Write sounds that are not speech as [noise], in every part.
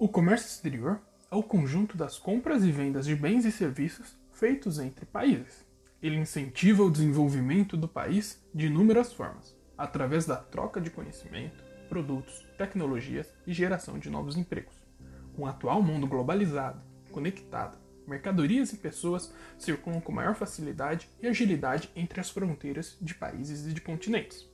O comércio exterior é o conjunto das compras e vendas de bens e serviços feitos entre países. Ele incentiva o desenvolvimento do país de inúmeras formas, através da troca de conhecimento, produtos, tecnologias e geração de novos empregos. Com o atual mundo globalizado, conectado, mercadorias e pessoas circulam com maior facilidade e agilidade entre as fronteiras de países e de continentes.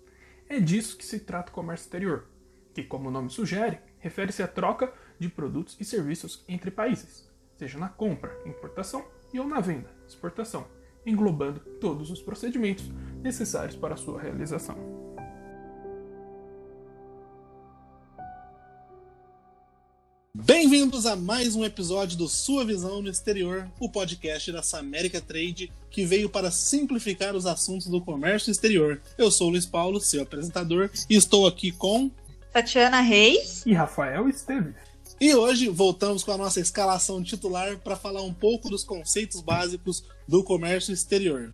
É disso que se trata o comércio exterior, que, como o nome sugere, refere-se à troca de produtos e serviços entre países, seja na compra, importação e ou na venda, exportação, englobando todos os procedimentos necessários para a sua realização. Bem-vindos a mais um episódio do Sua Visão no Exterior, o podcast da Samérica Trade, que veio para simplificar os assuntos do comércio exterior. Eu sou o Luiz Paulo, seu apresentador, e estou aqui com Tatiana Reis e Rafael Esteves. E hoje voltamos com a nossa escalação titular para falar um pouco dos conceitos básicos do comércio exterior.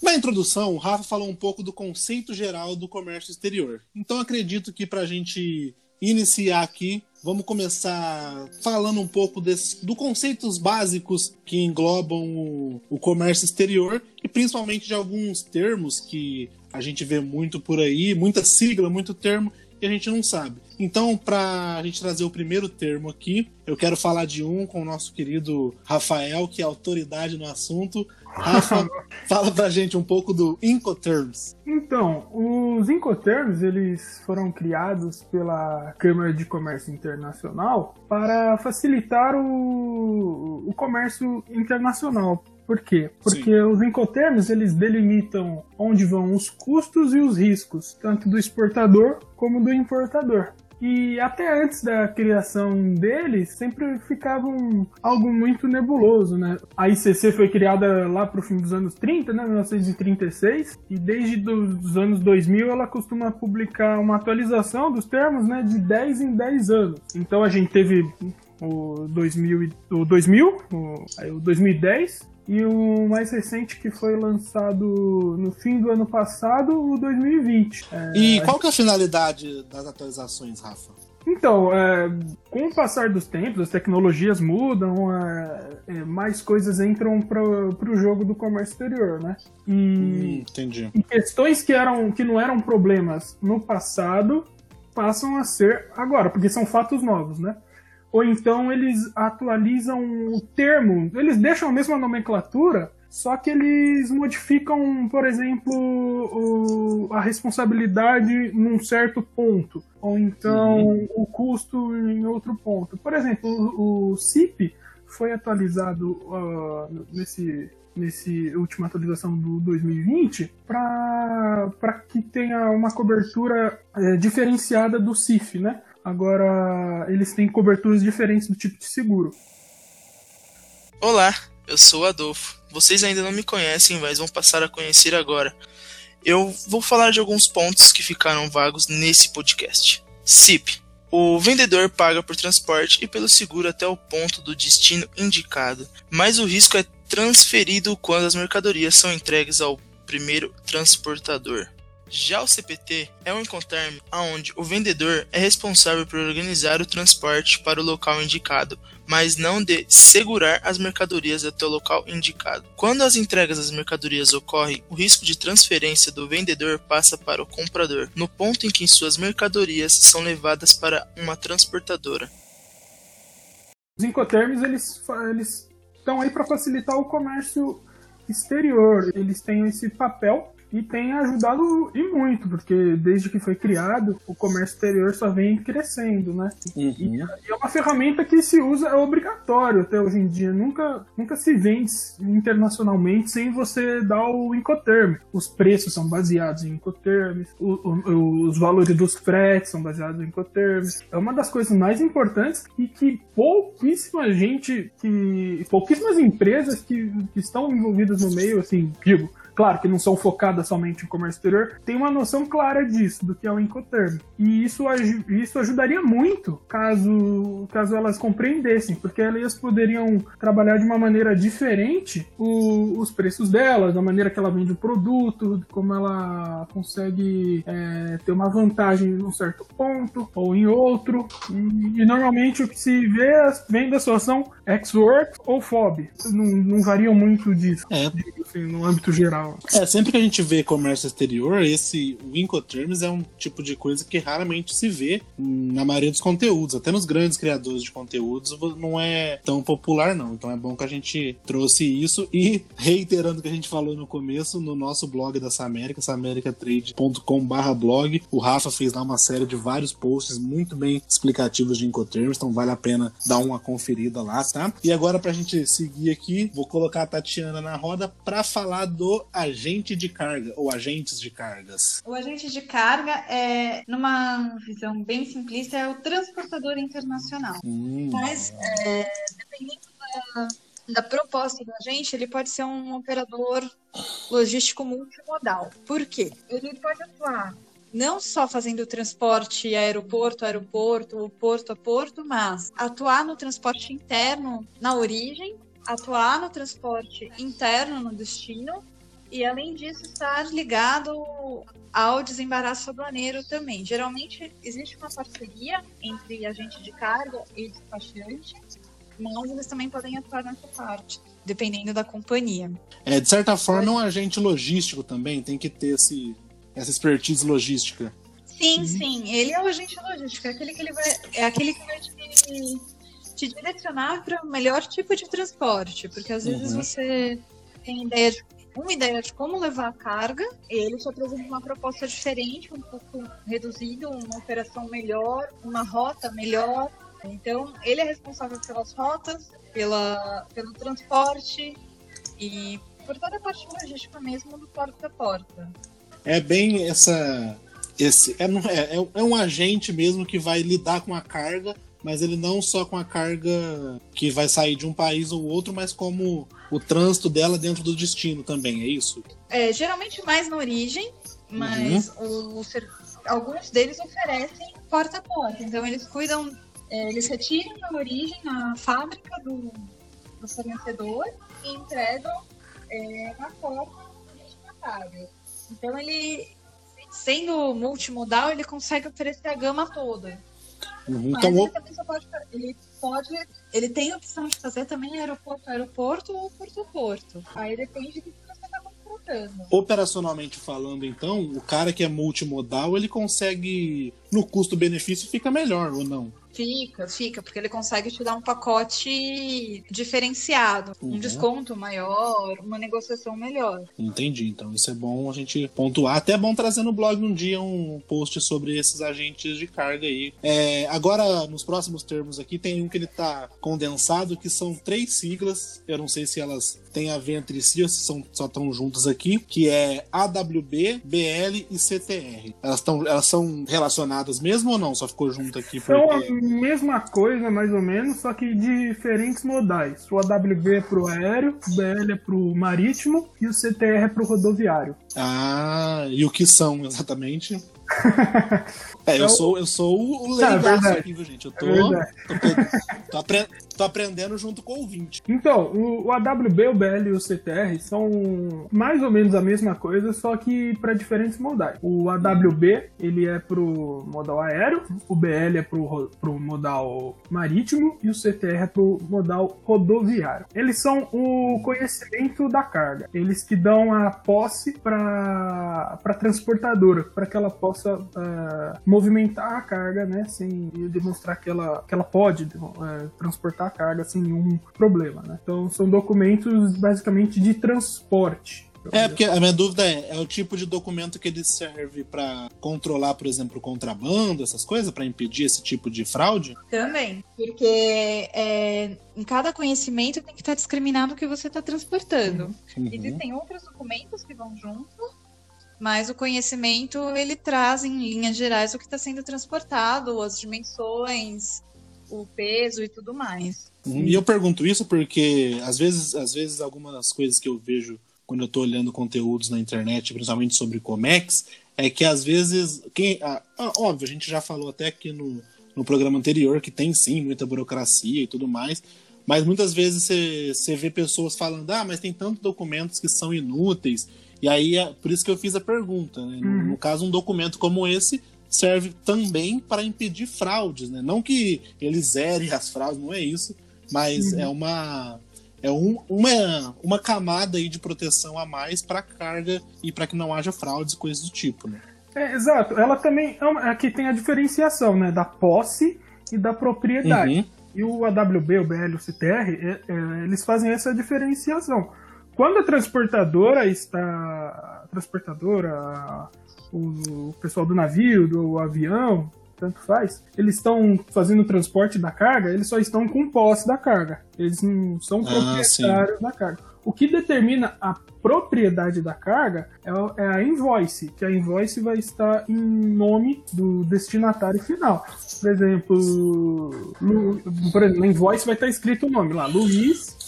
Na introdução, o Rafa falou um pouco do conceito geral do comércio exterior. Então acredito que para a gente iniciar aqui, vamos começar falando um pouco dos do conceitos básicos que englobam o, o comércio exterior e principalmente de alguns termos que a gente vê muito por aí, muita sigla, muito termo que a gente não sabe. Então, para a gente trazer o primeiro termo aqui, eu quero falar de um com o nosso querido Rafael, que é autoridade no assunto. Rafa, [laughs] fala pra gente um pouco do Incoterms. Então, os Incoterms, eles foram criados pela Câmara de Comércio Internacional para facilitar o, o comércio internacional. Por quê? Porque Sim. os incoterms eles delimitam onde vão os custos e os riscos, tanto do exportador como do importador. E até antes da criação deles, sempre ficava um, algo muito nebuloso, né? A ICC foi criada lá pro fim dos anos 30, né? 1936, e desde os anos 2000 ela costuma publicar uma atualização dos termos, né? De 10 em 10 anos. Então a gente teve o 2000, o 2000 o, o 2010, e o mais recente que foi lançado no fim do ano passado, o 2020. É, e qual que é a finalidade das atualizações, Rafa? Então, é, com o passar dos tempos, as tecnologias mudam, é, é mais coisas entram para o jogo do comércio exterior, né? E, hum, entendi. e questões que, eram, que não eram problemas no passado passam a ser agora, porque são fatos novos, né? Ou então eles atualizam o termo, eles deixam a mesma nomenclatura, só que eles modificam, por exemplo, o, a responsabilidade num certo ponto, ou então uhum. o custo em outro ponto. Por exemplo, o, o CIP foi atualizado uh, nesse nesse última atualização do 2020 para que tenha uma cobertura é, diferenciada do CIF, né? Agora, eles têm coberturas diferentes do tipo de seguro. Olá, eu sou o Adolfo. Vocês ainda não me conhecem, mas vão passar a conhecer agora. Eu vou falar de alguns pontos que ficaram vagos nesse podcast. CIP. O vendedor paga por transporte e pelo seguro até o ponto do destino indicado, mas o risco é transferido quando as mercadorias são entregues ao primeiro transportador. Já o CPT é um Incoterm onde o vendedor é responsável por organizar o transporte para o local indicado, mas não de segurar as mercadorias até o local indicado. Quando as entregas das mercadorias ocorrem, o risco de transferência do vendedor passa para o comprador, no ponto em que suas mercadorias são levadas para uma transportadora. Os Incoterms eles, eles estão aí para facilitar o comércio exterior. Eles têm esse papel e tem ajudado e muito, porque desde que foi criado, o comércio exterior só vem crescendo, né? Uhum. E, é uma ferramenta que se usa, é obrigatório até hoje em dia. Nunca, nunca se vende internacionalmente sem você dar o Incoterm. Os preços são baseados em o, os valores dos fretes são baseados em Incoterms. É uma das coisas mais importantes e que pouquíssima gente, que pouquíssimas empresas que, que estão envolvidas no meio, assim, digo, claro que não são focadas somente em comércio exterior, tem uma noção clara disso, do que é o Incoterm. E isso, isso ajudaria muito caso, caso elas compreendessem, porque elas poderiam trabalhar de uma maneira diferente o, os preços delas, da maneira que ela vende o produto, como ela consegue é, ter uma vantagem em um certo ponto ou em outro. E, e normalmente o que se vê vem da situação X-Work ou FOB. Não, não variam muito disso, é. assim, no âmbito geral. É, sempre que a gente vê comércio exterior, esse Incoterms é um tipo de coisa que raramente se vê na maioria dos conteúdos, até nos grandes criadores de conteúdos não é tão popular não. Então é bom que a gente trouxe isso e reiterando o que a gente falou no começo, no nosso blog da Samérica, samericatrade.com/blog, o Rafa fez lá uma série de vários posts muito bem explicativos de Incoterms, então vale a pena dar uma conferida lá, tá? E agora pra gente seguir aqui, vou colocar a Tatiana na roda para falar do agente de carga ou agentes de cargas. O agente de carga é, numa visão bem simplista, é o transportador internacional. Hum. Mas é, dependendo da da proposta da gente, ele pode ser um operador logístico multimodal. Por quê? Ele pode atuar não só fazendo transporte aeroporto, aeroporto, porto a porto, mas atuar no transporte interno na origem, atuar no transporte interno no destino e, além disso, estar ligado ao desembaraço aduaneiro também. Geralmente, existe uma parceria entre agente de carga e despachante, mas eles também podem atuar nessa parte, dependendo da companhia. É, de certa forma, é um agente logístico também, tem que ter esse, essa expertise logística. Sim, uhum. sim, ele é o agente logístico, é aquele que, ele vai, é aquele que vai te, te direcionar para o melhor tipo de transporte, porque às vezes uhum. você tem ideia de, uma ideia de como levar a carga, ele te apresenta uma proposta diferente, um pouco reduzido, uma operação melhor, uma rota melhor, então, ele é responsável pelas rotas, pela, pelo transporte e por toda a parte logística mesmo do porta a porta. É bem essa. Esse, é, é, é, é um agente mesmo que vai lidar com a carga, mas ele não só com a carga que vai sair de um país ou outro, mas como o trânsito dela dentro do destino também, é isso? É, geralmente mais na origem, mas uhum. o, o, alguns deles oferecem porta a porta. Então eles cuidam é, eles retiram na origem, na fábrica do, do fornecedor e entregam é, na porta do destinatário. Então, ele, sendo multimodal, ele consegue oferecer a gama toda. Uhum, então, Mas ele também só pode, ele pode, ele tem a opção de fazer também aeroporto, aeroporto ou porto, porto. Aí depende do que você está contratando. Operacionalmente falando, então, o cara que é multimodal, ele consegue, no custo-benefício, fica melhor ou não? Fica, fica, porque ele consegue te dar um pacote diferenciado, uhum. um desconto maior, uma negociação melhor. Entendi, então isso é bom a gente pontuar. Até é bom trazer no blog um dia um post sobre esses agentes de carga aí. É, agora, nos próximos termos aqui, tem um que ele tá condensado, que são três siglas. Eu não sei se elas têm a ver entre si ou se são, só estão juntas aqui, que é AWB, BL e CTR. Elas, tão, elas são relacionadas mesmo ou não? Só ficou junto aqui porque mesma coisa, mais ou menos, só que de diferentes modais. O AWB é pro aéreo, o BL é pro marítimo e o CTR é pro rodoviário. Ah, e o que são exatamente? [laughs] É, eu, sou, eu sou o leigaço é aqui, viu, gente? Eu tô, é tô, tô, tô, apre tô, aprendendo junto com o ouvinte. Então, o, o, AWB, o BL e o CTR são mais ou menos a mesma coisa, só que para diferentes modais. O AWB, ele é pro modal aéreo, o BL é pro, pro modal marítimo e o CTR é pro modal rodoviário. Eles são o conhecimento da carga. Eles que dão a posse para transportadora, para que ela possa uh, movimentar a carga, né, sem demonstrar que ela, que ela pode é, transportar a carga sem nenhum problema, né. Então são documentos basicamente de transporte. É, porque a minha dúvida é, é o tipo de documento que ele serve para controlar, por exemplo, o contrabando, essas coisas, para impedir esse tipo de fraude? Também, porque é, em cada conhecimento tem que estar discriminado o que você está transportando. Uhum. Existem outros documentos que vão junto, mas o conhecimento ele traz em linhas gerais o que está sendo transportado, as dimensões, o peso e tudo mais. Uhum. E eu pergunto isso porque às vezes, às vezes algumas coisas que eu vejo quando eu estou olhando conteúdos na internet, principalmente sobre Comex, é que às vezes, quem, ah, óbvio, a gente já falou até aqui no, no programa anterior que tem sim muita burocracia e tudo mais, mas muitas vezes você vê pessoas falando, ah, mas tem tantos documentos que são inúteis, e aí é por isso que eu fiz a pergunta. Né? No, no caso, um documento como esse serve também para impedir fraudes, né? Não que ele zere as fraudes, não é isso, mas uhum. é uma é um, uma, uma camada aí de proteção a mais para a carga e para que não haja fraudes e coisas do tipo, né? É, exato. Ela também é aqui tem a diferenciação, né, da posse e da propriedade. Uhum. E o AWB, o BL, o CTR, é, é, eles fazem essa diferenciação. Quando a transportadora está, a transportadora, o pessoal do navio, do avião, tanto faz, eles estão fazendo o transporte da carga, eles só estão com posse da carga. Eles não são ah, proprietários da carga. O que determina a propriedade da carga é, é a invoice, que a invoice vai estar em nome do destinatário final. Por exemplo, por exemplo, na invoice vai estar escrito o nome lá, Luiz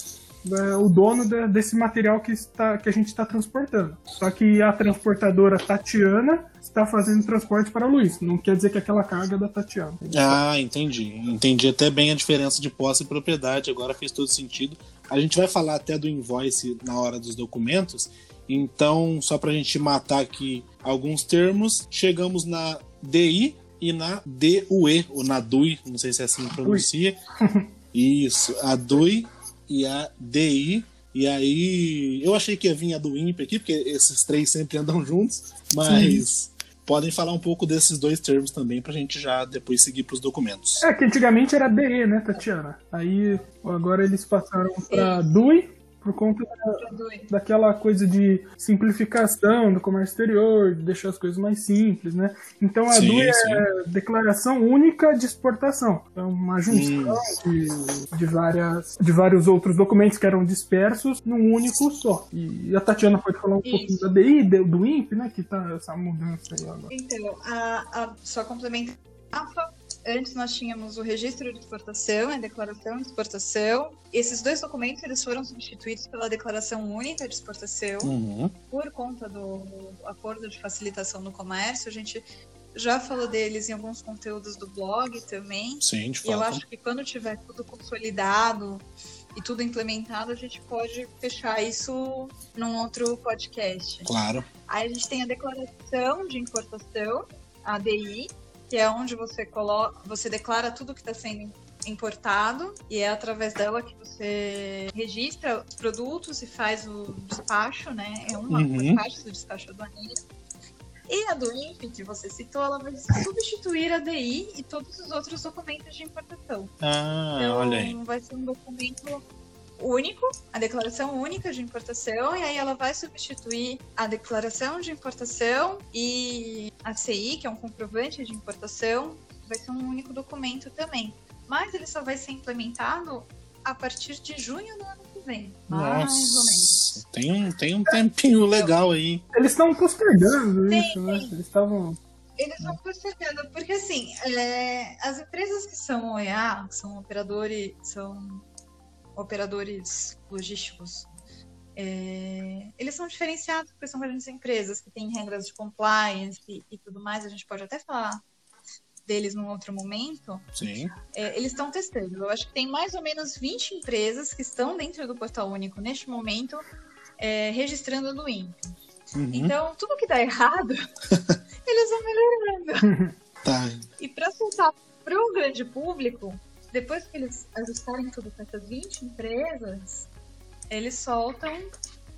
é, o dono de, desse material que, está, que a gente está transportando. Só que a transportadora Tatiana está fazendo transporte para o Luiz. Não quer dizer que aquela carga é da Tatiana. Ah, entendi. Entendi até bem a diferença de posse e propriedade. Agora fez todo sentido. A gente vai falar até do invoice na hora dos documentos. Então, só para a gente matar aqui alguns termos, chegamos na DI e na DUE, ou na DUI, não sei se é assim que pronuncia. Isso, a DUI e a DI. E aí, eu achei que ia vir a do INPE aqui, porque esses três sempre andam juntos, mas Sim. podem falar um pouco desses dois termos também pra gente já depois seguir pros documentos. É, que antigamente era DE, né, Tatiana? Aí agora eles passaram pra DUI por conta da, daquela coisa de simplificação do comércio exterior, de deixar as coisas mais simples, né? Então a sim, DUI é declaração única de exportação. É uma junção de, de, várias, de vários outros documentos que eram dispersos num único só. E a Tatiana pode falar um Isso. pouquinho da DI, do INPE, né? Que tá essa mudança aí agora. Então, a, a, só complemento. Antes nós tínhamos o registro de exportação e a declaração de exportação. Esses dois documentos eles foram substituídos pela declaração única de exportação uhum. por conta do acordo de facilitação do comércio. A gente já falou deles em alguns conteúdos do blog também. Sim, de fato. E eu acho que quando tiver tudo consolidado e tudo implementado, a gente pode fechar isso num outro podcast. Claro. Aí a gente tem a declaração de importação, a ADI, que é onde você coloca, você declara tudo que está sendo importado e é através dela que você registra os produtos e faz o despacho, né? É uma uhum. parte do despacho aduaneiro. E a do INPE, que você citou, ela vai substituir a DI e todos os outros documentos de importação. Ah, então, olha aí. vai ser um documento único, a declaração única de importação, e aí ela vai substituir a declaração de importação e a CI, que é um comprovante de importação, vai ser um único documento também. Mas ele só vai ser implementado a partir de junho do ano que vem. Nossa, mais ou menos. Tem um, tem um tempinho legal aí. Eles estão postergando tem, isso, né? Eles estavam. Eles estão postergando, porque assim, é, as empresas que são OEA, que são operadores, são operadores logísticos, é, eles são diferenciados porque são grandes empresas que têm regras de compliance e, e tudo mais. A gente pode até falar deles num outro momento. Sim. É, eles estão testando. Eu acho que tem mais ou menos 20 empresas que estão dentro do Portal Único neste momento é, registrando no INPE. Uhum. Então, tudo que dá errado, [laughs] eles vão melhorando. Tá. E para soltar para o grande público, depois que eles ajustarem tudo com essas 20 empresas, eles soltam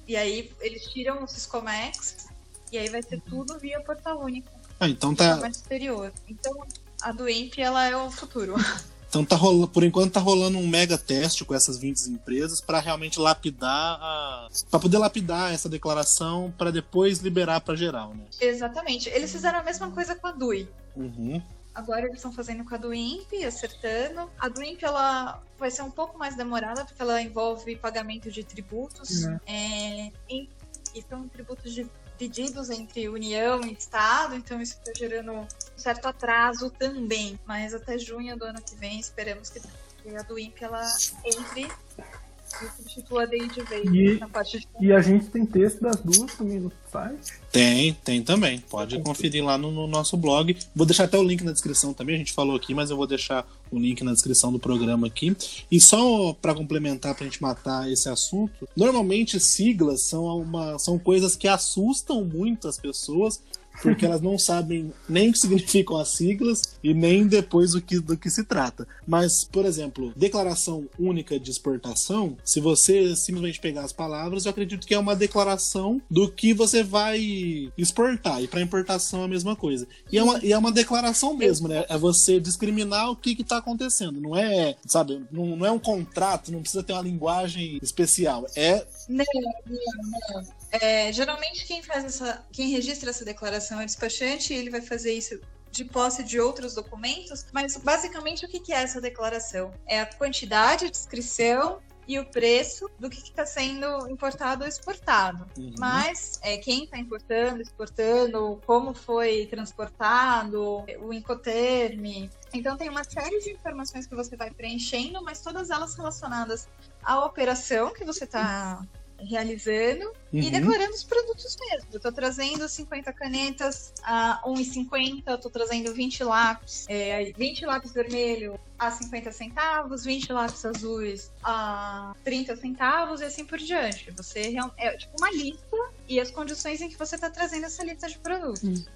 e aí eles tiram o Ciscomex e aí vai ser tudo via portal único. Ah, então tá. Exterior. Então a do INPE, ela é o futuro. [laughs] Então tá rolando, por enquanto tá rolando um mega teste com essas 20 empresas para realmente lapidar a para poder lapidar essa declaração para depois liberar para geral, né? Exatamente. Eles fizeram a mesma coisa com a DUI. Uhum. Agora eles estão fazendo com a do INPE, acertando. A do INPE, ela vai ser um pouco mais demorada, porque ela envolve pagamento de tributos. Uhum. É, e, e são tributos divididos entre União e Estado, então isso está gerando um certo atraso também. Mas até junho do ano que vem, esperamos que a do INPE ela entre e substitua de vez E- na parte de E a gente tem texto das duas também no site. Tem, tem também. Pode conferir lá no, no nosso blog. Vou deixar até o link na descrição também. A gente falou aqui, mas eu vou deixar o link na descrição do programa aqui. E só para complementar, pra gente matar esse assunto, normalmente siglas são, uma, são coisas que assustam muito as pessoas. Porque elas não sabem nem o que significam as siglas e nem depois o que, do que se trata. Mas, por exemplo, declaração única de exportação, se você simplesmente pegar as palavras, eu acredito que é uma declaração do que você vai exportar. E para importação é a mesma coisa. E é uma, e é uma declaração mesmo, né? É você discriminar o que está acontecendo. Não é, sabe, não, não é um contrato, não precisa ter uma linguagem especial. É Não, não, não. É, geralmente quem faz essa, quem registra essa declaração é o despachante e ele vai fazer isso de posse de outros documentos, mas basicamente o que é essa declaração? É a quantidade, a descrição e o preço do que está sendo importado ou exportado. Uhum. Mas é, quem está importando, exportando, como foi transportado, o incoterme. Então tem uma série de informações que você vai preenchendo, mas todas elas relacionadas à operação que você está realizando e Uhum. declarando os produtos mesmo. Eu tô trazendo 50 canetas a 1,50, eu tô trazendo 20 lápis, é, 20 lápis vermelho a 50 centavos, 20 lápis azuis a 30 centavos e assim por diante. Você real- é tipo uma lista e as condições em que você tá trazendo essa lista de produtos.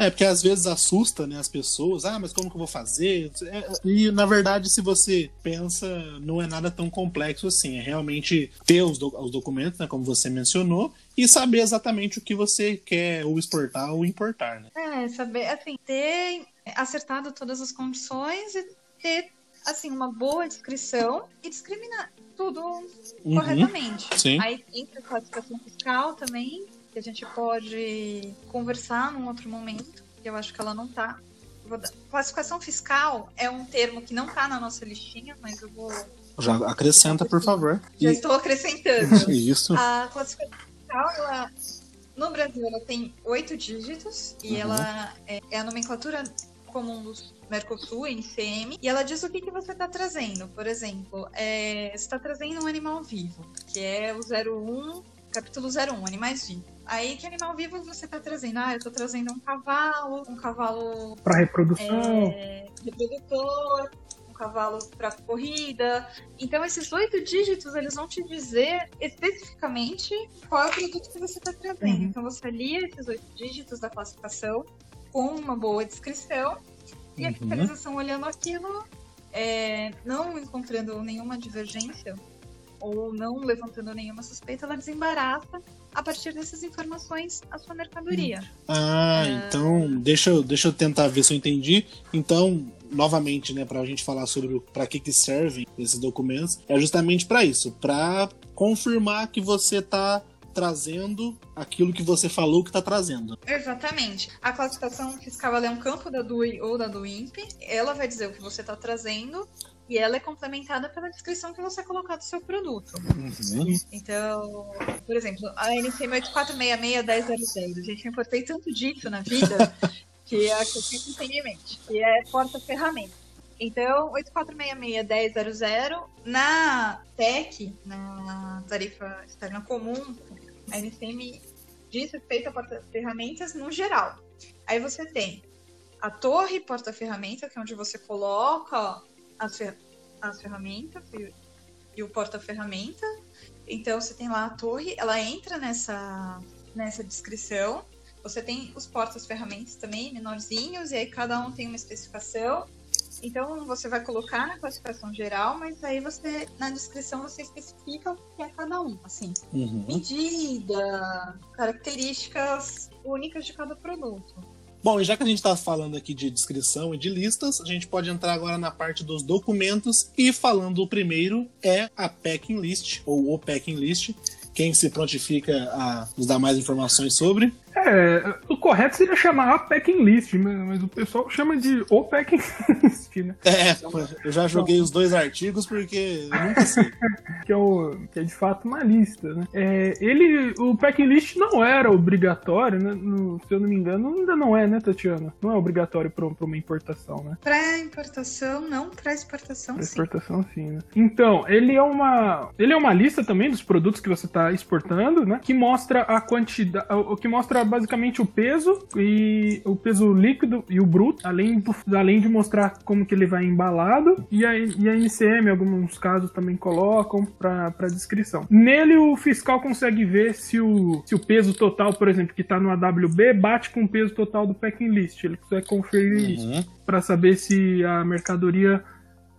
É, porque às vezes assusta né, as pessoas. Ah, mas como que eu vou fazer? É, E, na verdade, se você pensa, não é nada tão complexo assim. É realmente ter os, do- os documentos, né, como você mencionou, e saber exatamente o que você quer ou exportar ou importar, né? É, saber, assim, ter acertado todas as condições e ter, assim, uma boa descrição e discriminar tudo Uhum, corretamente. sim. Aí entra a classificação fiscal também, a gente pode conversar num outro momento, que eu acho que ela não tá. Classificação fiscal é um termo que não tá na nossa listinha, mas eu vou. Já acrescenta, por favor. Já E- estou acrescentando. [laughs] Isso. A classificação fiscal, ela, no Brasil, ela tem oito dígitos e Uhum. ela é, é a nomenclatura comum do Mercosul, NCM, e ela diz o que, que você está trazendo. Por exemplo, é, você está trazendo um animal vivo, que é o 01, capítulo 01, animais vivos. Aí, que animal vivo você está trazendo? Ah, eu estou trazendo um cavalo, um cavalo Para reprodução. é, reprodutor, um cavalo para corrida. Então, esses oito dígitos, eles vão te dizer especificamente qual é o produto que você está trazendo. Uhum. Então, você alia esses oito dígitos da classificação com uma boa descrição e a Uhum. fiscalização olhando aquilo, é, não encontrando nenhuma divergência ou não levantando nenhuma suspeita, ela desembaraça a partir dessas informações a sua mercadoria. Ah, então deixa eu, deixa eu tentar ver se eu entendi. Então, novamente, né, pra gente falar sobre pra que que servem esses documentos, é justamente pra isso, pra confirmar que você tá trazendo aquilo que você falou que tá trazendo. Exatamente. A classificação fiscal é um campo da DUI ou da DUIMP. Ela vai dizer o que você está trazendo e ela é complementada pela descrição que você colocar do seu produto. Uhum. Então, por exemplo, a NCM 8466-1000. Gente, eu importei tanto disso na vida [laughs] que é a que eu sempre tenho em mente, que é porta-ferramenta. Então, 8466-1000, na TEC, na tarifa externa comum, a NCM diz respeito a porta-ferramentas no geral. Aí você tem a torre porta-ferramenta, que é onde você coloca as, fer as ferramentas e, e o porta-ferramenta. Então você tem lá a torre, ela entra nessa, nessa descrição. Você tem os portas-ferramentas também, menorzinhos, e aí cada um tem uma especificação. Então você vai colocar na classificação geral, mas aí você, na descrição, você especifica o que é cada um, assim Uhum. medida, características únicas de cada produto. Bom, e já que a gente está falando aqui de descrição e de listas, a gente pode entrar agora na parte dos documentos. E falando o primeiro é a packing list, ou o packing list. Quem se prontifica a nos dar mais informações sobre? É, correto seria chamar a packing list, mas, mas o pessoal chama de o packing [laughs] list, né? É, eu já joguei os dois artigos porque eu nunca sei. [laughs] que é, o, que é de fato uma lista, né? É, ele, o packing list não era obrigatório, né? No, se eu não me engano, ainda não é, né, Tatiana? Não é obrigatório para uma importação, né? Para importação, não. Para exportação, pra sim. exportação, sim, né? Então, ele é uma, ele é uma lista também dos produtos que você está exportando, né? Que mostra a quantidade, o que mostra basicamente o peso e o peso líquido e o bruto, além, do, além de mostrar como que ele vai embalado e a, e a alguns casos também colocam para descrição. Nele o fiscal consegue ver se o, se o peso total, por exemplo, que está no AWB, bate com o peso total do packing list. Ele consegue conferir isso Uhum. para saber se a mercadoria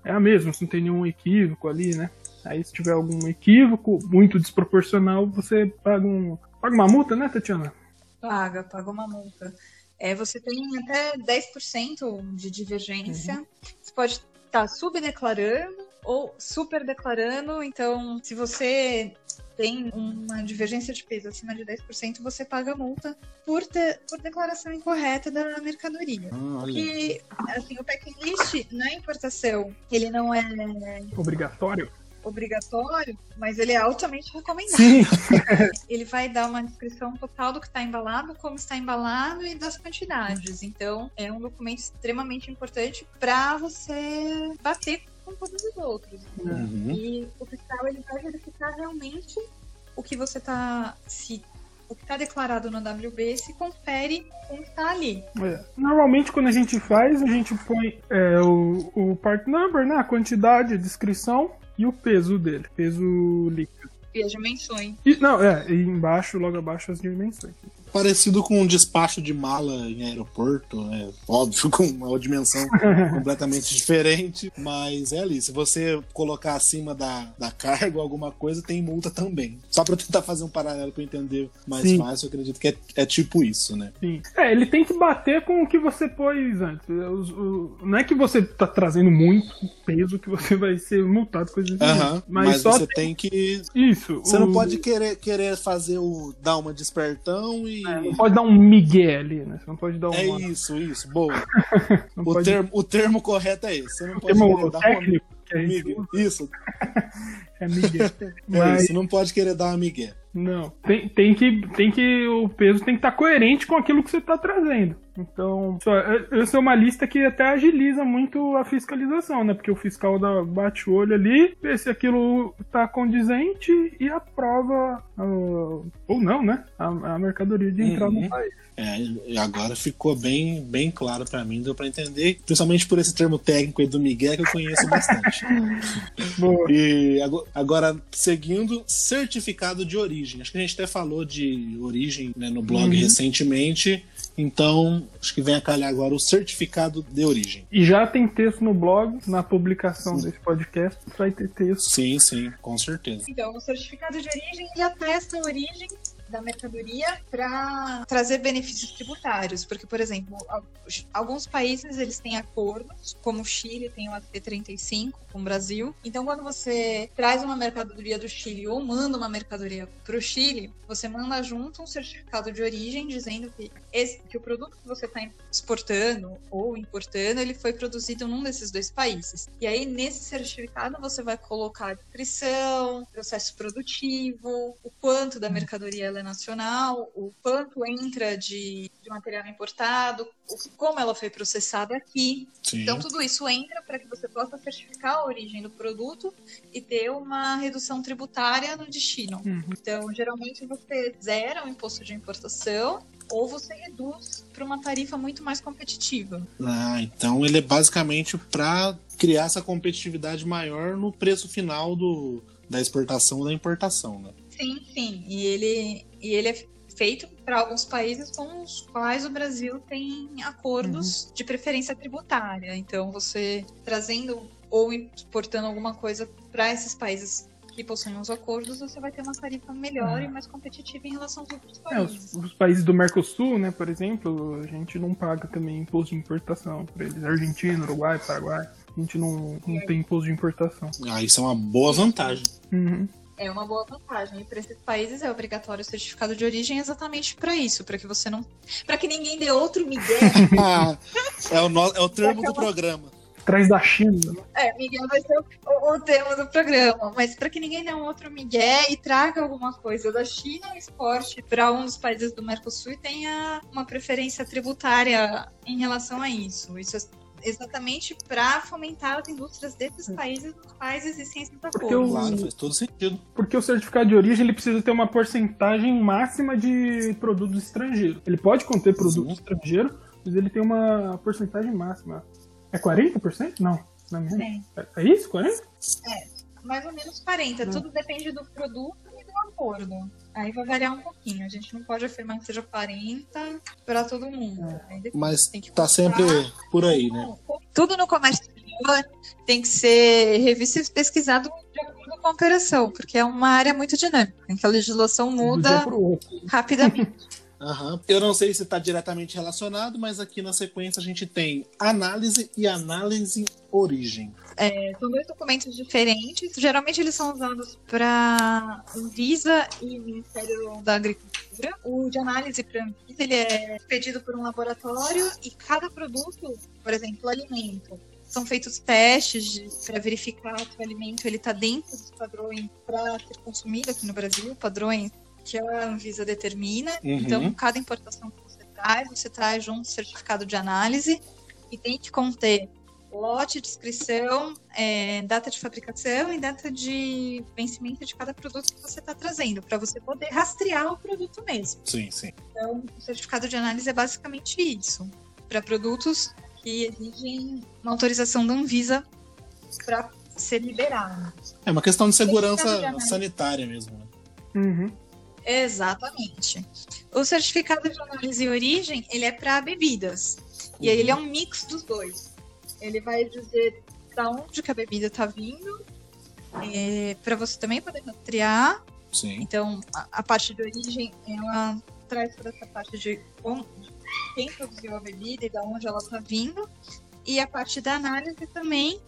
é a mesma, se não tem nenhum equívoco ali, né? Aí se tiver algum equívoco muito desproporcional, você paga um paga uma multa, né, Tatiana? Paga, paga uma multa. É, você tem até 10% de divergência. Você pode estar subdeclarando ou superdeclarando. Então, se você tem uma divergência de peso acima de 10%, você paga multa por, ter, por declaração incorreta da mercadoria. Olha. Porque, assim, o packing list na importação, ele não é Obrigatório? Obrigatório, mas ele é altamente recomendado. Sim. [laughs] Ele vai dar uma descrição total do que está embalado, como está embalado e das quantidades. Então, é um documento extremamente importante para você bater com todos os outros. Uhum. E o fiscal ele vai verificar realmente o que você está se o que está declarado no WB se confere com o que está ali. É. Normalmente quando a gente faz, a gente põe é, o, o part number, né? A quantidade, a descrição e o peso dele, peso líquido. E as dimensões. E, não, é, e embaixo, logo abaixo as dimensões. Parecido com um despacho de mala em aeroporto, é óbvio, com uma dimensão [laughs] completamente diferente, mas é ali. Se você colocar acima da, da carga ou alguma coisa, tem multa também. Só pra eu tentar fazer um paralelo pra eu entender mais Sim. fácil, eu acredito que é, é tipo isso, né? Sim. É, ele tem que bater com o que você pôs antes. Os- o- não é que você tá trazendo muito peso que você vai ser multado, coisa assim. Aham, Mas, mas, só você tem que. isso. Você o- não pode querer, querer fazer o. dar uma despertão e. Não pode dar um migué ali, né? Você não pode dar uma. É isso, isso, boa. [laughs] O pode termo, o termo correto é esse. Você não pode termo querer dar uma técnico que a gente migué. usa Isso, [laughs] é migué. é Mas isso. Não pode querer dar uma migué. Não. Tem, tem, que, tem que. O peso tem que estar coerente com aquilo que você está trazendo. Então, é- essa é uma lista que até agiliza muito a fiscalização, né? Porque o fiscal dá, bate o olho ali, vê se aquilo está condizente e aprova, ah, ou não, né? A, a mercadoria de entrar Uhum. no país. É, e agora ficou bem, bem claro pra mim, deu pra entender, principalmente por esse termo técnico aí do Miguel que eu conheço bastante. [laughs] Boa. e ago- agora, seguindo, certificado de origem. Acho que a gente até falou de origem né, no blog Uhum. recentemente, então acho que vem a calhar agora o certificado de origem. E já tem texto no blog, na publicação desse podcast, vai ter texto. Sim, sim, com certeza. Então, o certificado de origem atesta a origem da mercadoria para trazer benefícios tributários, porque, por exemplo, al- alguns países eles têm acordos, como o Chile tem o AT35 com o Brasil. Então, quando você traz uma mercadoria do Chile ou manda uma mercadoria para o Chile, você manda junto um certificado de origem dizendo que, esse, que o produto que você está exportando ou importando ele foi produzido num desses dois países. E aí, nesse certificado, você vai colocar a descrição, processo produtivo, o quanto da mercadoria ela é nacional, o quanto entra de, de material importado, o- como ela foi processada aqui. Sim. Então, tudo isso entra para que você possa certificar a origem do produto e ter uma redução tributária no destino. Uhum. Então, geralmente você zera o imposto de importação ou você reduz para uma tarifa muito mais competitiva. Ah, então ele é basicamente para criar essa competitividade maior no preço final do, da exportação ou da importação, né? Sim, sim. E ele, e ele é feito para alguns países com os quais o Brasil tem acordos de preferência tributária. Então, você trazendo ou exportando alguma coisa para esses países que possuem os acordos, você vai ter uma tarifa melhor Ah. e mais competitiva em relação aos outros É, os, países. os países do Mercosul, né, por exemplo, a gente não paga também imposto de importação para eles. Argentina, Uruguai, Paraguai, a gente não, não tem imposto de importação. Ah, isso é uma boa vantagem. Uhum. É uma boa vantagem. E para esses países é obrigatório o certificado de origem exatamente para isso, para que você não. para que ninguém dê outro migué. Ah, [laughs] é, o no- é o termo do programa. Traz da China. É, Miguel vai ser o, o tema do programa. Mas para que ninguém dê um outro Miguel e traga alguma coisa da China, o esporte para um dos países do Mercosul tenha uma preferência tributária em relação a isso. Isso é exatamente para fomentar as indústrias desses países nos quais existem esses acordos. Claro, faz todo sentido. Porque o certificado de origem ele precisa ter uma porcentagem máxima de produtos estrangeiros. Ele pode conter produto Sim. estrangeiro, mas ele tem uma porcentagem máxima. É 40%? Não. Não é, é é isso? 40%? Mais ou menos 40. Hum. Tudo depende do produto e do acordo. Aí vai variar um pouquinho. A gente não pode afirmar que seja 40 para todo mundo. Depois Mas tem que tá sempre por aí, né? Tudo no comércio tem que ser revisto e pesquisado de acordo com a operação, porque é uma área muito dinâmica, em que a legislação muda rapidamente. [laughs] Aham. Eu não sei se está diretamente relacionado, mas aqui na sequência a gente tem análise e análise origem. É, são dois documentos diferentes. Geralmente eles são usados para Anvisa e Ministério da Agricultura. O de análise para Anvisa ele é pedido por um laboratório e cada produto, por exemplo, alimento, são feitos testes para verificar se o alimento ele está dentro dos padrões para ser consumido aqui no Brasil, padrões que a Anvisa determina. Uhum. Então, cada importação que você traz, você traz junto um certificado de análise e tem que conter lote, descrição, é, data de fabricação e data de vencimento de cada produto que você está trazendo, para você poder rastrear o produto mesmo. Sim, sim. Então, o certificado de análise é basicamente isso, para produtos que exigem uma autorização da Anvisa para ser liberado. É uma questão de de segurança análise. sanitária mesmo. né? Uhum. Exatamente. O certificado de análise e origem, ele é para bebidas. E aí ele é um mix dos dois. Ele vai dizer da onde que a bebida está vindo, para você também poder rastrear. Sim. Então, a, a parte de origem, ela traz toda essa parte de como- quem produziu a bebida e da onde ela está vindo. E a parte da análise também,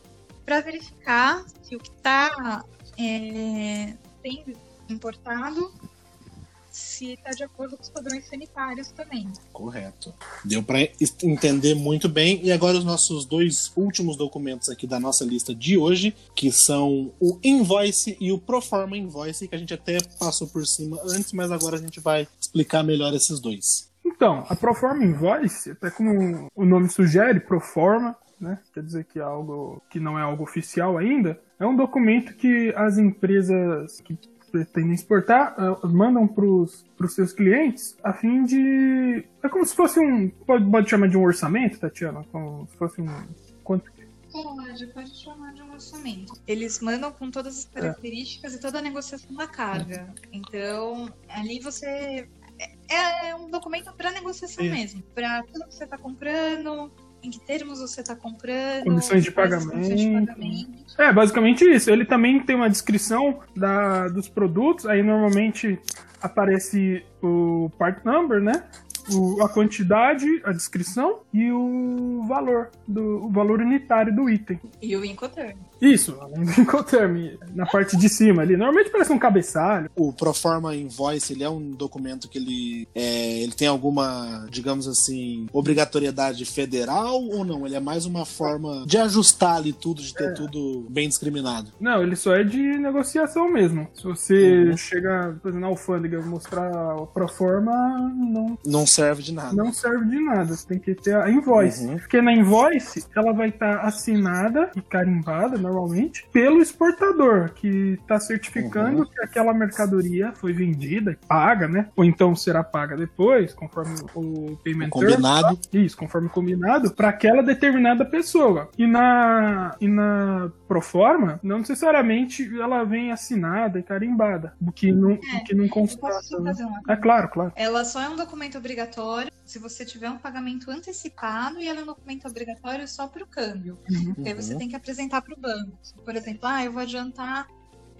para verificar se o que está sendo importado se está de acordo com os padrões sanitários também. Correto. Deu para entender muito bem. E agora os nossos dois últimos documentos aqui da nossa lista de hoje, que são o invoice e o proforma invoice, que a gente até passou por cima antes, mas agora a gente vai explicar melhor esses dois. Então, a Proforma Invoice, até como o nome sugere, Proforma, né? Quer dizer que é algo que não é algo oficial ainda, é um documento que as empresas que pretendem exportar eh, mandam para os seus clientes a fim de. É como se fosse um. Pode, pode chamar de um orçamento, Tatiana? Como se fosse um. Quanto Pode, pode chamar de um orçamento. Eles mandam com todas as características e toda a negociação da carga. Então, ali você. É é um documento para negociação É. mesmo. Para tudo que você está comprando, em que termos você está comprando. Condições de condições de pagamento. pagamento. É, basicamente isso. Ele também tem uma descrição da, dos produtos, aí normalmente aparece o part number, né? O- a quantidade, a descrição e o valor, do, o valor unitário do item. E o Incoterm. Isso, além do Incoterm, na parte de cima ali. Normalmente parece um cabeçalho. O Proforma Invoice, ele é um documento que ele, é, ele tem alguma, digamos assim, obrigatoriedade federal ou não? Ele é mais uma forma de ajustar ali tudo, de ter tudo bem discriminado. Não, ele só é de negociação mesmo. Se você Uhum. chega por exemplo, na alfândega e mostrar o proforma, não Não serve de nada. não serve de nada. Você tem que ter a invoice. Uhum. Porque na invoice, ela vai estar assinada e carimbada, normalmente, pelo exportador, que está certificando Uhum. que aquela mercadoria foi vendida e paga, né? Ou então será paga depois, conforme o payment O term, combinado. isso, conforme combinado, para aquela determinada pessoa. E na, e na Proforma, não necessariamente ela vem assinada e carimbada, o que não, o que não posso né? É claro, claro. Ela só é um documento obrigatório se você tiver um pagamento antecipado e ela é um documento obrigatório só para o câmbio. Uhum. Porque aí você Uhum. tem que apresentar para o banco. Por exemplo, ah, eu vou adiantar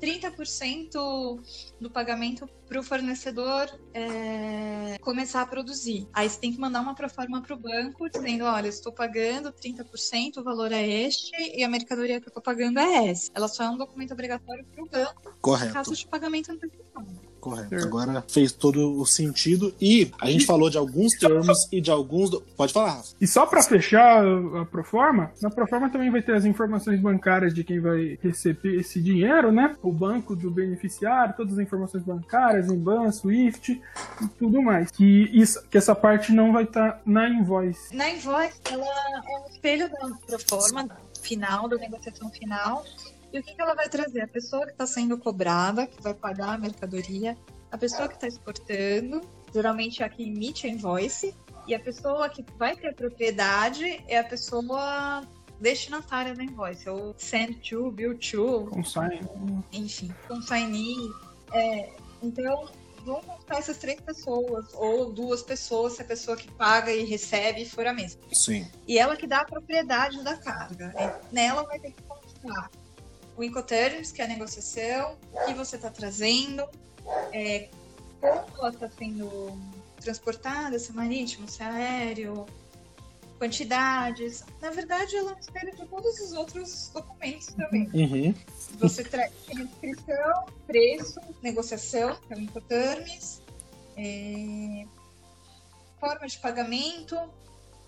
30% do pagamento para o fornecedor é, começar a produzir. Aí você tem que mandar uma proforma para o banco dizendo, olha, estou pagando 30%, o valor é este e a mercadoria que eu estou pagando é essa. Ela só é um documento obrigatório para o banco Correto. caso de pagamento antecipado. Correto. Agora fez todo o sentido. E a gente falou de alguns termos e de alguns. do- Pode falar, Rafa. E só pra fechar a Proforma, na Proforma também vai ter as informações bancárias de quem vai receber esse dinheiro, né? O banco do beneficiário, todas as informações bancárias, IBAN, SWIFT e tudo mais. Que, isso, que essa parte não vai estar na invoice. Na invoice, ela é um espelho da proforma final, da negociação final. E o que, que ela vai trazer? A pessoa que está sendo cobrada, que vai pagar a mercadoria, a pessoa que está exportando, geralmente é a que emite a invoice, e a pessoa que vai ter a propriedade é a pessoa destinatária da invoice, ou send to, bill to, Consign. enfim, consignee. É, então, vamos contar essas três pessoas, ou duas pessoas, se a pessoa que paga e recebe for a mesma. Sim. E ela que dá a propriedade da carga. É, Nela vai ter que constar o Incoterms, que é a negociação, o que você está trazendo, é, como ela está sendo transportada, se é marítimo, se é aéreo, quantidades. Na verdade, ela é espelho de todos os outros documentos também. Uhum. Você traz inscrição, preço, negociação, que é o Incoterms, é, forma de pagamento.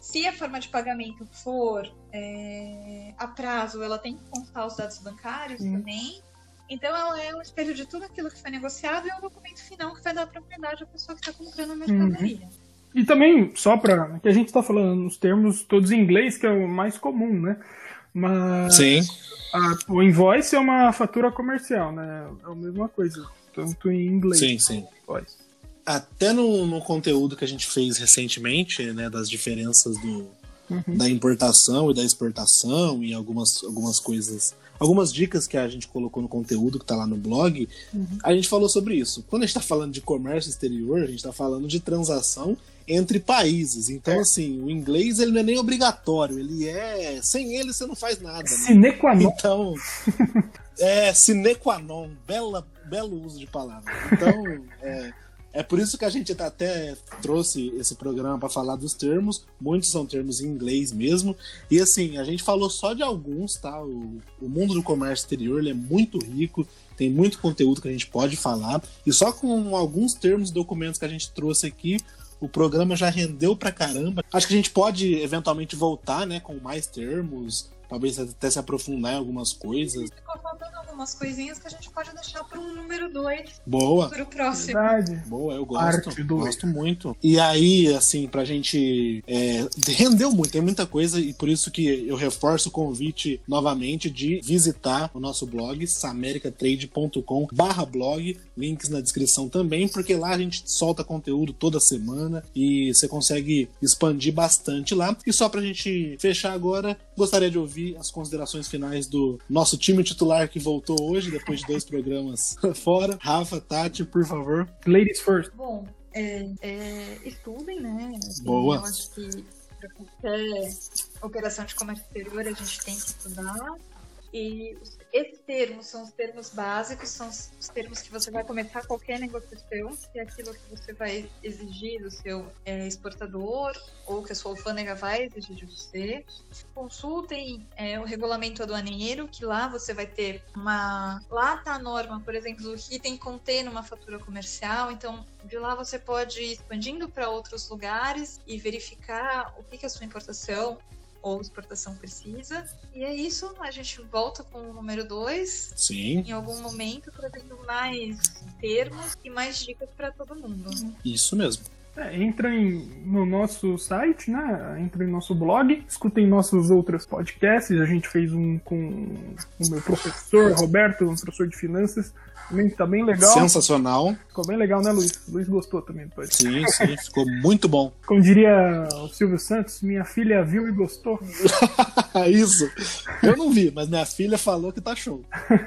Se a forma de pagamento for é, a prazo, ela tem que constar os dados bancários Sim. também. Então, ela é um espelho de tudo aquilo que foi negociado e é o documento final que vai dar propriedade à pessoa que está comprando a mercadoria. E também, só pra. que a gente tá falando nos termos todos em inglês, que é o mais comum, né? Mas Sim. a- o invoice é uma fatura comercial, né? É a mesma coisa, tanto em inglês. Sim, sim. Invoice. Até no, no conteúdo que a gente fez recentemente, né, das diferenças do, Uhum. da importação e da exportação e algumas, algumas coisas, algumas dicas que a gente colocou no conteúdo que tá lá no blog, a gente falou sobre isso. Quando a gente tá falando de comércio exterior, a gente tá falando de transação entre países. Então, É. assim, o inglês ele não é nem obrigatório, ele é. Sem ele você não faz nada, né? Sine qua non. Então, [laughs] é sine qua non, bela, belo uso de palavra. Então, é, é por isso que a gente tá até trouxe esse programa para falar dos termos. Muitos são termos em inglês mesmo. E assim, a gente falou só de alguns, tá? O, o mundo do comércio exterior é muito rico, tem muito conteúdo que a gente pode falar. E só com alguns termos e documentos que a gente trouxe aqui, o programa já rendeu pra caramba. Acho que a gente pode eventualmente voltar, né, com mais termos, talvez até se aprofundar em algumas coisas. Ficou faltando algumas coisinhas que a gente pode deixar para um número 2 Boa. para o próximo. Verdade. Boa, eu gosto. Dois. Gosto muito. E aí, assim, pra gente. É, [laughs] rendeu muito, tem muita coisa, e por isso que eu reforço o convite novamente de visitar o nosso blog, samericatrade.com blog, links na descrição também, porque lá a gente solta conteúdo toda semana e você consegue expandir bastante lá. E só pra gente fechar agora, gostaria de ouvir as considerações finais do nosso time titular que voltou hoje, depois de dois [laughs] programas [laughs] fora. Rafa, Tati, por favor. Ladies first. Bom, é, é, estudem, né? Assim, Boa. Eu acho que para qualquer operação de comércio exterior a gente tem que estudar. E esses termos são os termos básicos, são os os termos que você vai começar qualquer negociação, que é aquilo que você vai exigir do seu é, exportador ou que a sua alfândega vai exigir de você. Consultem é, o regulamento aduaneiro, que lá você vai ter uma. Lá tá a norma, por exemplo, do que tem que conter numa fatura comercial. Então, de lá você pode ir expandindo para outros lugares e verificar o que, que a sua importação ou exportação precisa. E é isso, a gente volta com o número 2 Sim, em algum momento, trazendo mais termos e mais dicas para todo mundo. isso mesmo. É, entrem no nosso site, né? Entrem no nosso blog, escutem nossos outros podcasts. A gente fez um com o meu professor, Roberto, um professor de finanças. Também tá bem legal. Sensacional. Ficou bem legal, né, Luiz? Luiz gostou também do podcast. Sim, sim, ficou muito bom. Como diria o Silvio Santos, minha filha viu e gostou. [laughs] Isso. Eu não vi, mas minha filha falou que tá show. [laughs]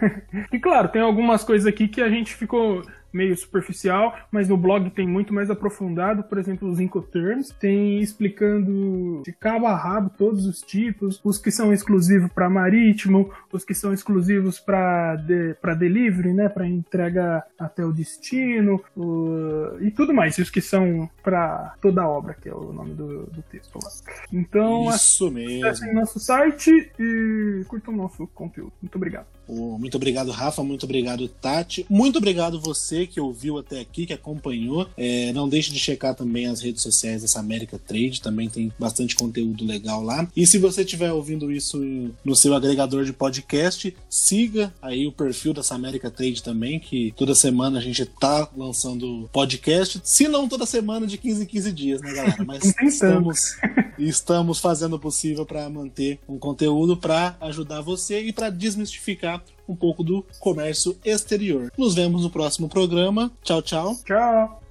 E claro, tem algumas coisas aqui que a gente ficou meio superficial, mas no blog tem muito mais aprofundado, por exemplo, os Incoterms, tem explicando de cabo a rabo todos os tipos, os que são exclusivos para marítimo, os que são exclusivos para de, para delivery, né, para entrega até o destino, o- e tudo mais, e os que são para toda a obra, que é o nome do, do texto lá. Então, Isso mesmo. acessem nosso site e curtam o nosso conteúdo. Muito obrigado. Ô, Muito obrigado, Rafa. Muito obrigado, Tati. Muito obrigado você você que ouviu até aqui, que acompanhou. É, não deixe de checar também as redes sociais dessa América Trade, também tem bastante conteúdo legal lá. E se você estiver ouvindo isso no seu agregador de podcast, siga aí o perfil dessa América Trade também, que toda semana a gente tá lançando podcast. Se não toda semana, de 15 em 15 dias, né, galera? Mas [laughs] estamos, estamos fazendo o possível para manter um conteúdo para ajudar você e para desmistificar um pouco do comércio exterior. Nos vemos no próximo programa. Tchau, tchau. Tchau.